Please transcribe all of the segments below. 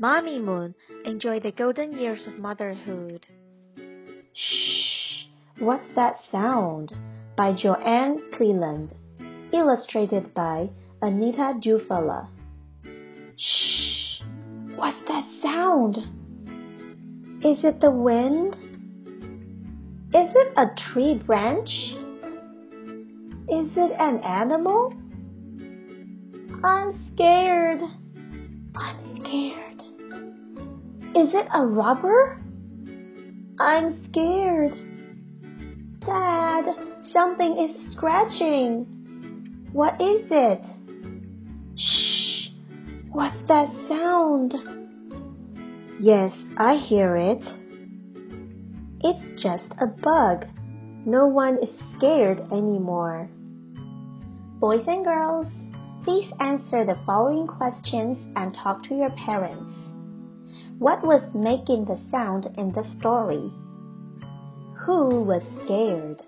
Mommy Moon, enjoy the golden years of motherhood. Shh! What's that sound? By Joann Cleland. Illustrated by Anita Dufala. Shh! What's that sound? Is it the wind? Is it a tree branch? Is it an animal? I'm scared. I'm scared. Is it a robber? I'm scared. Dad, something is scratching. What is it? Shh! What's that sound? Yes, I hear it. It's just a bug. No one is scared anymore. Boys and girls, please answer the following questions and talk to your parents. What was making the sound in the story? Who was scared?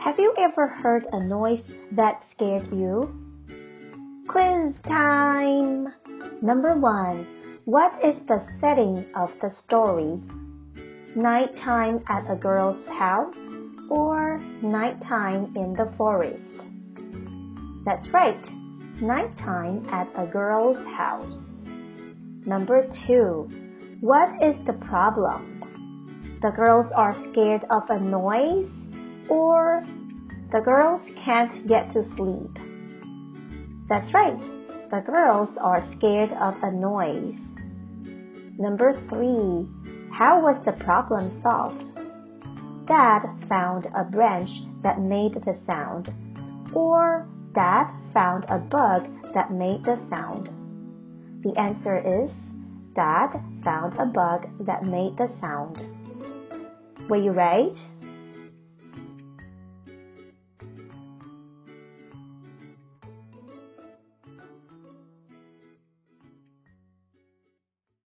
Have you ever heard a noise that scared you? Quiz time! Number one. What is the setting of the story? Nighttime at a girl's house or nighttime in the forest? That's right. Nighttime at a girl's house. Number two. What is the problem? The girls are scared of a noise or the girls can't get to sleep? That's right. The girls are scared of a noise. Number three. How was the problem solved? Dad found a branch that made the sound. Or Dad found a bug that made the sound. The answer is Dad found a bug that made the sound. Were you right?